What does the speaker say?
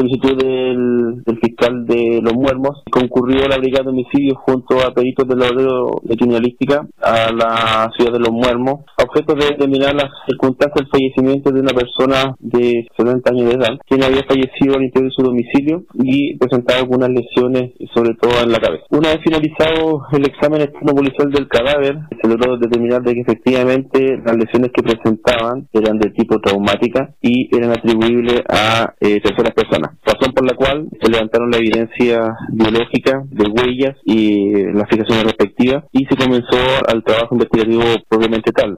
solicitud del, fiscal de Los Muermos, concurrió la Brigada de Homicidios junto a peritos de la de criminalística a la ciudad de Los Muermos, objeto de determinar las circunstancias del fallecimiento de una persona de 70 años de edad, quien había fallecido al interior de su domicilio y presentaba algunas lesiones, sobre todo en la cabeza. Una vez finalizado el examen externo del cadáver, se logró determinar de que efectivamente las lesiones que presentaban eran de tipo traumática y eran atribuibles a eh, terceras personas, razón por la cual se levantaron la evidencia biológica de huellas y las fijaciones respectivas y se comenzó al trabajo investigativo propiamente tal.